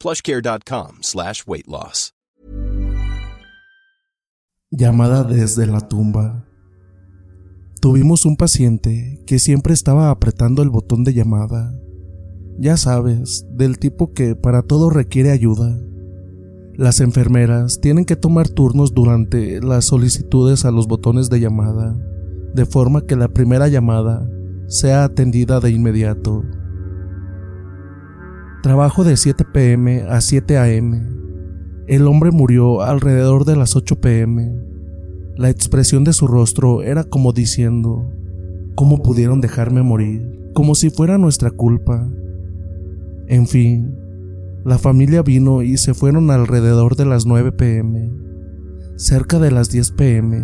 plushcare.com slash weight loss. Llamada desde la tumba. Tuvimos un paciente que siempre estaba apretando el botón de llamada. Ya sabes, del tipo que para todo requiere ayuda. Las enfermeras tienen que tomar turnos durante las solicitudes a los botones de llamada, de forma que la primera llamada sea atendida de inmediato. Trabajo de 7 pm a 7 am. El hombre murió alrededor de las 8 pm. La expresión de su rostro era como diciendo, ¿cómo pudieron dejarme morir? Como si fuera nuestra culpa. En fin, la familia vino y se fueron alrededor de las 9 pm. Cerca de las 10 pm,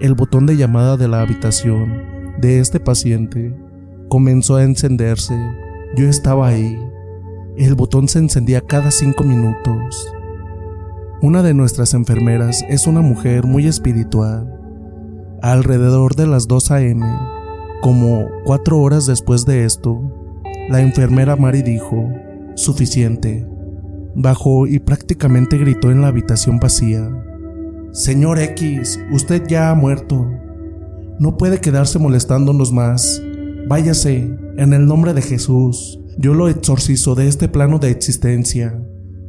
el botón de llamada de la habitación de este paciente comenzó a encenderse. Yo estaba ahí. El botón se encendía cada 5 minutos. Una de nuestras enfermeras es una mujer muy espiritual. Alrededor de las 2 a.m., como cuatro horas después de esto, la enfermera Mari dijo, suficiente. Bajó y prácticamente gritó en la habitación vacía. Señor X, usted ya ha muerto. No puede quedarse molestándonos más. Váyase, en el nombre de Jesús. Yo lo exorcizo de este plano de existencia.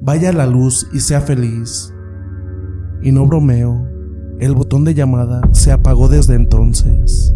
Vaya a la luz y sea feliz. Y no bromeo, el botón de llamada se apagó desde entonces.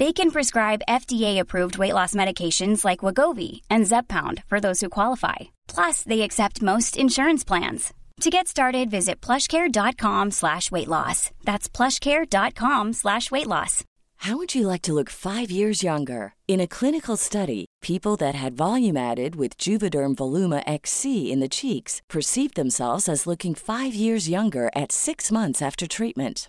They can prescribe FDA-approved weight loss medications like Wagovi and Zepbound for those who qualify. Plus, they accept most insurance plans. To get started, visit plushcare.com slash weight loss. That's plushcare.com slash weight loss. How would you like to look five years younger? In a clinical study, people that had volume added with Juvederm Voluma XC in the cheeks perceived themselves as looking five years younger at six months after treatment.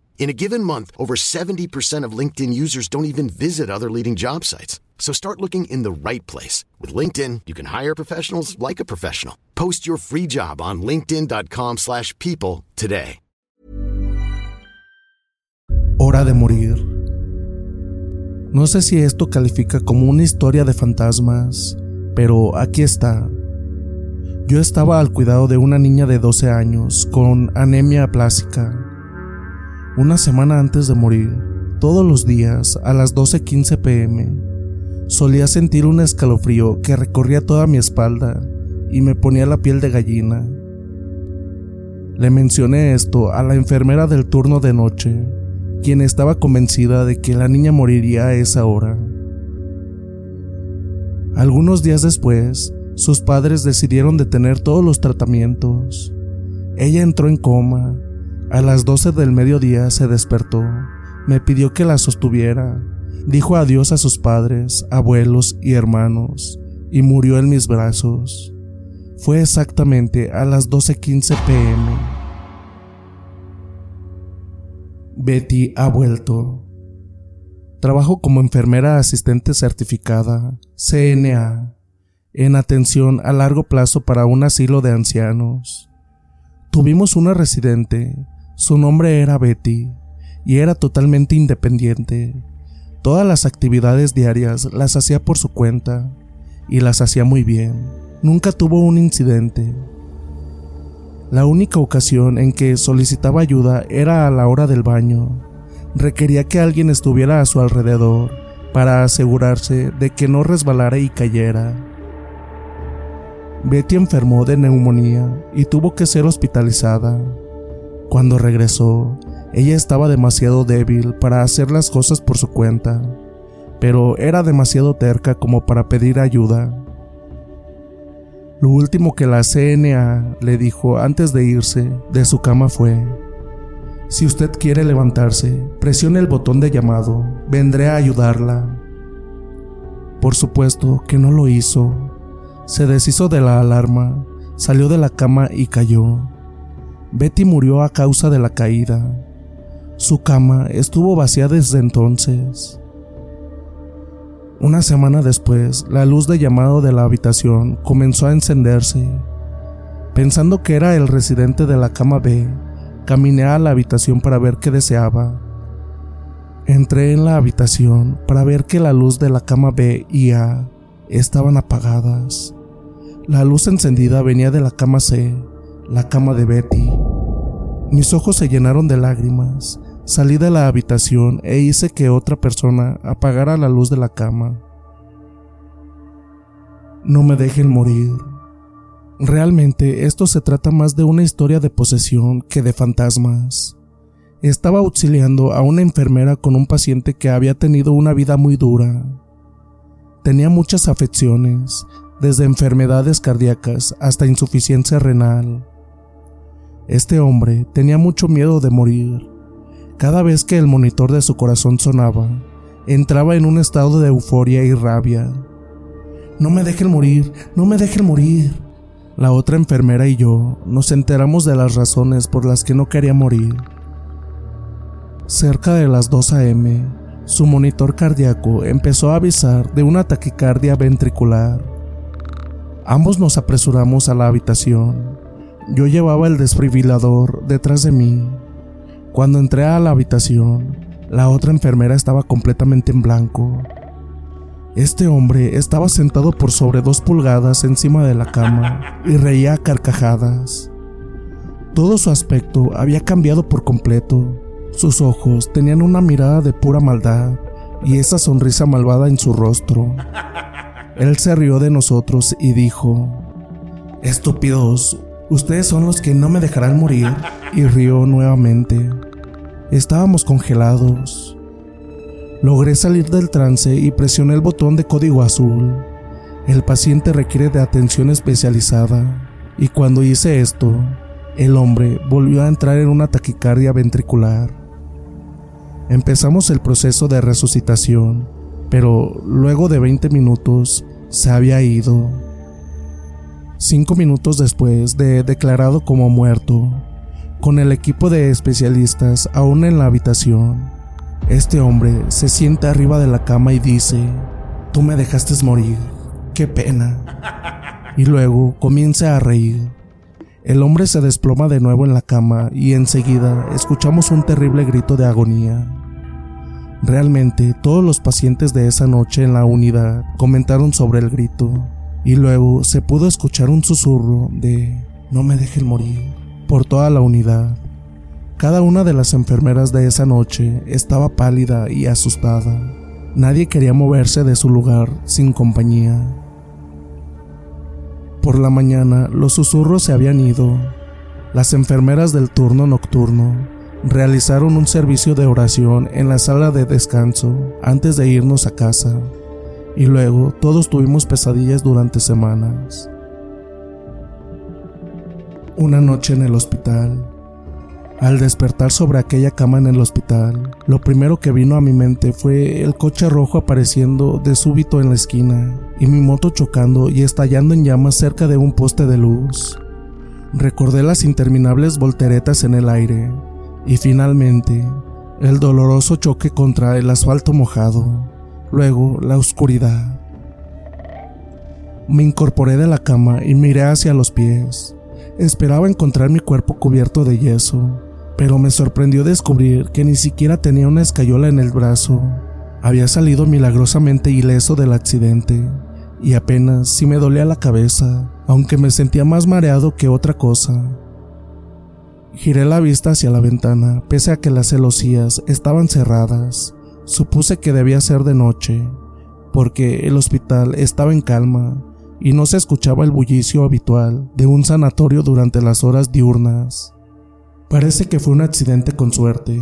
In a given month, over 70% of LinkedIn users don't even visit other leading job sites. So start looking in the right place. With LinkedIn, you can hire professionals like a professional. Post your free job on linkedin.com slash people today. Hora de morir. No sé si esto califica como una historia de fantasmas, pero aquí está. Yo estaba al cuidado de una niña de 12 años con anemia plástica. Una semana antes de morir, todos los días a las 12:15 pm, solía sentir un escalofrío que recorría toda mi espalda y me ponía la piel de gallina. Le mencioné esto a la enfermera del turno de noche, quien estaba convencida de que la niña moriría a esa hora. Algunos días después, sus padres decidieron detener todos los tratamientos. Ella entró en coma. A las 12 del mediodía se despertó. Me pidió que la sostuviera. Dijo adiós a sus padres, abuelos y hermanos y murió en mis brazos. Fue exactamente a las 12:15 pm. Betty ha vuelto. Trabajo como enfermera asistente certificada, CNA, en atención a largo plazo para un asilo de ancianos. Tuvimos una residente, su nombre era Betty, y era totalmente independiente. Todas las actividades diarias las hacía por su cuenta, y las hacía muy bien. Nunca tuvo un incidente. La única ocasión en que solicitaba ayuda era a la hora del baño. Requería que alguien estuviera a su alrededor para asegurarse de que no resbalara y cayera. Betty enfermó de neumonía y tuvo que ser hospitalizada. Cuando regresó, ella estaba demasiado débil para hacer las cosas por su cuenta, pero era demasiado terca como para pedir ayuda. Lo último que la CNA le dijo antes de irse de su cama fue, si usted quiere levantarse, presione el botón de llamado, vendré a ayudarla. Por supuesto que no lo hizo. Se deshizo de la alarma, salió de la cama y cayó. Betty murió a causa de la caída. Su cama estuvo vacía desde entonces. Una semana después, la luz de llamado de la habitación comenzó a encenderse. Pensando que era el residente de la cama B, caminé a la habitación para ver qué deseaba. Entré en la habitación para ver que la luz de la cama B y A estaban apagadas. La luz encendida venía de la cama C, la cama de Betty. Mis ojos se llenaron de lágrimas Salí de la habitación e hice que otra persona apagara la luz de la cama. No me dejen morir. Realmente esto se trata más de una historia de posesión que de fantasmas. Estaba auxiliando a una enfermera con un paciente que había tenido una vida muy dura. Tenía muchas afecciones, desde enfermedades cardíacas hasta insuficiencia renal. Este hombre tenía mucho miedo de morir cada vez que el monitor de su corazón sonaba, entraba en un estado de euforia y rabia. No me dejen morir, no me dejen morir. La otra enfermera y yo nos enteramos de las razones por las que no quería morir. Cerca de las 2 a.m., su monitor cardíaco empezó a avisar de una taquicardia ventricular. Ambos nos apresuramos a la habitación. Yo llevaba el desfibrilador detrás de mí cuando entré a la habitación, la otra enfermera estaba completamente en blanco. Este hombre estaba sentado por sobre dos pulgadas encima de la cama y reía a carcajadas. Todo su aspecto había cambiado por completo. Sus ojos tenían una mirada de pura maldad y esa sonrisa malvada en su rostro. Él se rió de nosotros y dijo, Estúpidos, ustedes son los que no me dejarán morir y rió nuevamente. Estábamos congelados. Logré salir del trance y presioné el botón de código azul. El paciente requiere de atención especializada y cuando hice esto, el hombre volvió a entrar en una taquicardia ventricular. Empezamos el proceso de resucitación, pero luego de 20 minutos se había ido. Cinco minutos después de declarado como muerto, con el equipo de especialistas aún en la habitación. Este hombre se sienta arriba de la cama y dice, tú me dejaste morir, qué pena. Y luego comienza a reír. El hombre se desploma de nuevo en la cama y enseguida escuchamos un terrible grito de agonía. Realmente todos los pacientes de esa noche en la unidad comentaron sobre el grito y luego se pudo escuchar un susurro de no me dejen morir por toda la unidad. Cada una de las enfermeras de esa noche estaba pálida y asustada. Nadie quería moverse de su lugar sin compañía. Por la mañana los susurros se habían ido. Las enfermeras del turno nocturno realizaron un servicio de oración en la sala de descanso antes de irnos a casa y luego todos tuvimos pesadillas durante semanas. Una noche en el hospital. Al despertar sobre aquella cama en el hospital, lo primero que vino a mi mente fue el coche rojo apareciendo de súbito en la esquina y mi moto chocando y estallando en llamas cerca de un poste de luz. Recordé las interminables volteretas en el aire y finalmente el doloroso choque contra el asfalto mojado luego la oscuridad. Me incorporé de la cama y miré hacia los pies. Esperaba encontrar mi cuerpo cubierto de yeso, pero me sorprendió descubrir que ni siquiera tenía una escayola en el brazo. Había salido milagrosamente ileso del accidente y apenas si me dolía la cabeza, aunque me sentía más mareado que otra cosa. Giré la vista hacia la ventana, pese a que las celosías estaban cerradas. Supuse que debía ser de noche, porque el hospital estaba en calma y no se escuchaba el bullicio habitual de un sanatorio durante las horas diurnas. Parece que fue un accidente con suerte,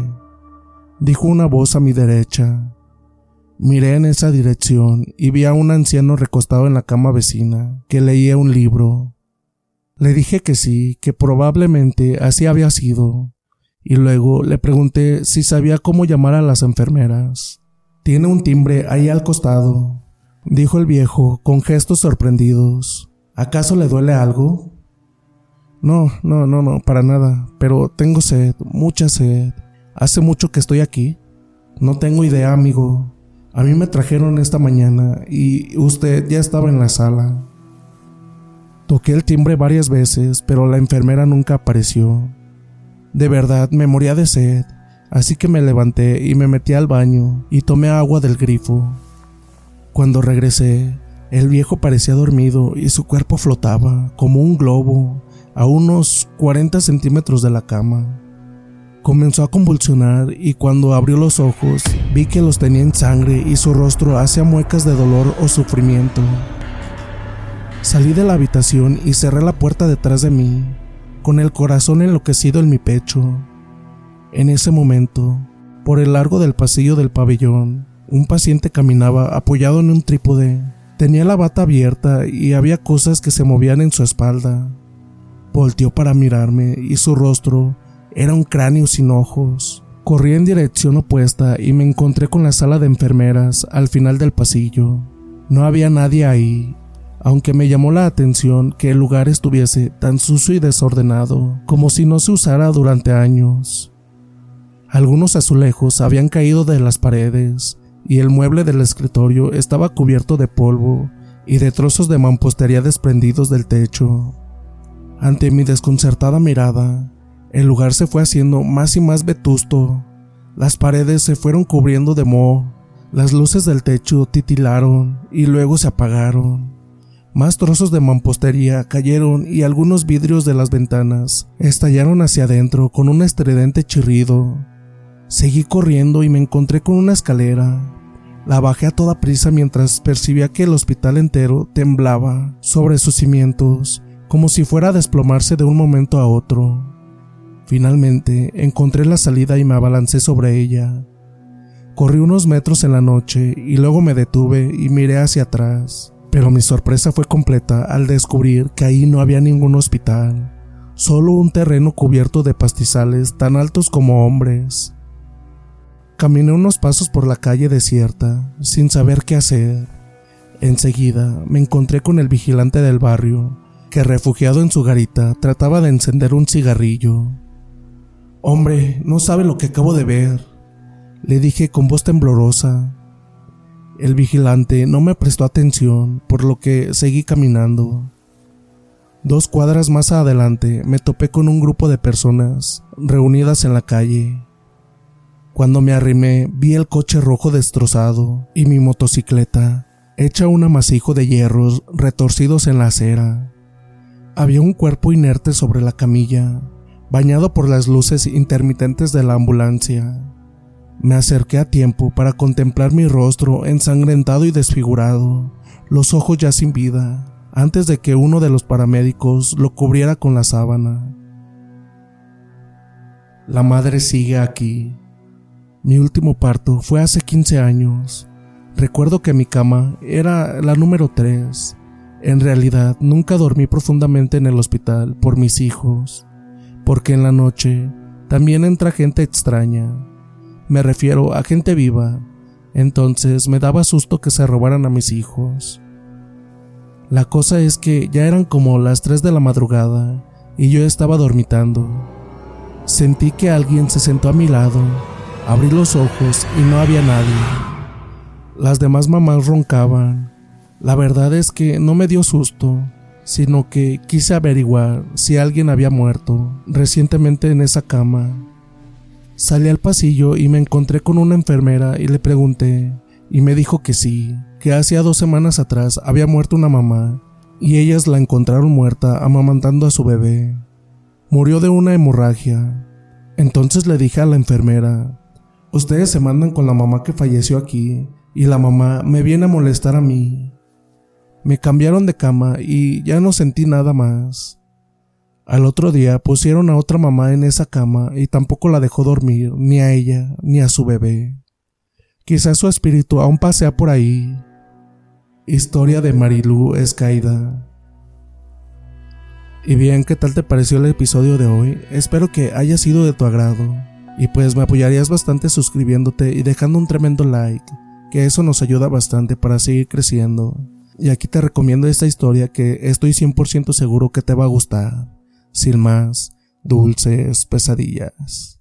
dijo una voz a mi derecha. Miré en esa dirección y vi a un anciano recostado en la cama vecina, que leía un libro. Le dije que sí, que probablemente así había sido, y luego le pregunté si sabía cómo llamar a las enfermeras. Tiene un timbre ahí al costado, dijo el viejo con gestos sorprendidos. ¿Acaso le duele algo? No, no, no, no, para nada, pero tengo sed, mucha sed. Hace mucho que estoy aquí. No tengo idea, amigo. A mí me trajeron esta mañana y usted ya estaba en la sala. Toqué el timbre varias veces, pero la enfermera nunca apareció. De verdad me moría de sed, así que me levanté y me metí al baño y tomé agua del grifo. Cuando regresé, el viejo parecía dormido y su cuerpo flotaba como un globo a unos 40 centímetros de la cama. Comenzó a convulsionar y cuando abrió los ojos vi que los tenía en sangre y su rostro hacía muecas de dolor o sufrimiento. Salí de la habitación y cerré la puerta detrás de mí con el corazón enloquecido en mi pecho. En ese momento, por el largo del pasillo del pabellón, un paciente caminaba apoyado en un trípode. Tenía la bata abierta y había cosas que se movían en su espalda. Volteó para mirarme y su rostro era un cráneo sin ojos. Corrí en dirección opuesta y me encontré con la sala de enfermeras al final del pasillo. No había nadie ahí aunque me llamó la atención que el lugar estuviese tan sucio y desordenado como si no se usara durante años. Algunos azulejos habían caído de las paredes y el mueble del escritorio estaba cubierto de polvo y de trozos de mampostería desprendidos del techo. Ante mi desconcertada mirada, el lugar se fue haciendo más y más vetusto. Las paredes se fueron cubriendo de moho, las luces del techo titilaron y luego se apagaron. Más trozos de mampostería cayeron y algunos vidrios de las ventanas estallaron hacia adentro con un estridente chirrido. Seguí corriendo y me encontré con una escalera. La bajé a toda prisa mientras percibía que el hospital entero temblaba sobre sus cimientos, como si fuera a desplomarse de un momento a otro. Finalmente encontré la salida y me abalancé sobre ella. Corrí unos metros en la noche y luego me detuve y miré hacia atrás. Pero mi sorpresa fue completa al descubrir que ahí no había ningún hospital, solo un terreno cubierto de pastizales tan altos como hombres. Caminé unos pasos por la calle desierta, sin saber qué hacer. Enseguida me encontré con el vigilante del barrio, que refugiado en su garita trataba de encender un cigarrillo. Hombre, no sabe lo que acabo de ver, le dije con voz temblorosa. El vigilante no me prestó atención, por lo que seguí caminando. Dos cuadras más adelante me topé con un grupo de personas reunidas en la calle. Cuando me arrimé vi el coche rojo destrozado y mi motocicleta hecha un amasijo de hierros retorcidos en la acera. Había un cuerpo inerte sobre la camilla, bañado por las luces intermitentes de la ambulancia. Me acerqué a tiempo para contemplar mi rostro ensangrentado y desfigurado, los ojos ya sin vida, antes de que uno de los paramédicos lo cubriera con la sábana. La madre sigue aquí. Mi último parto fue hace 15 años. Recuerdo que mi cama era la número 3. En realidad nunca dormí profundamente en el hospital por mis hijos, porque en la noche también entra gente extraña. Me refiero a gente viva. Entonces me daba susto que se robaran a mis hijos. La cosa es que ya eran como las 3 de la madrugada y yo estaba dormitando. Sentí que alguien se sentó a mi lado, abrí los ojos y no había nadie. Las demás mamás roncaban. La verdad es que no me dio susto, sino que quise averiguar si alguien había muerto recientemente en esa cama. Salí al pasillo y me encontré con una enfermera y le pregunté, y me dijo que sí, que hacía dos semanas atrás había muerto una mamá y ellas la encontraron muerta amamantando a su bebé. Murió de una hemorragia. Entonces le dije a la enfermera, ustedes se mandan con la mamá que falleció aquí y la mamá me viene a molestar a mí. Me cambiaron de cama y ya no sentí nada más. Al otro día pusieron a otra mamá en esa cama y tampoco la dejó dormir, ni a ella, ni a su bebé. Quizás su espíritu aún pasea por ahí. Historia de Marilú Escaida. Y bien, ¿qué tal te pareció el episodio de hoy? Espero que haya sido de tu agrado. Y pues me apoyarías bastante suscribiéndote y dejando un tremendo like, que eso nos ayuda bastante para seguir creciendo. Y aquí te recomiendo esta historia que estoy 100% seguro que te va a gustar. Sin más, dulces pesadillas.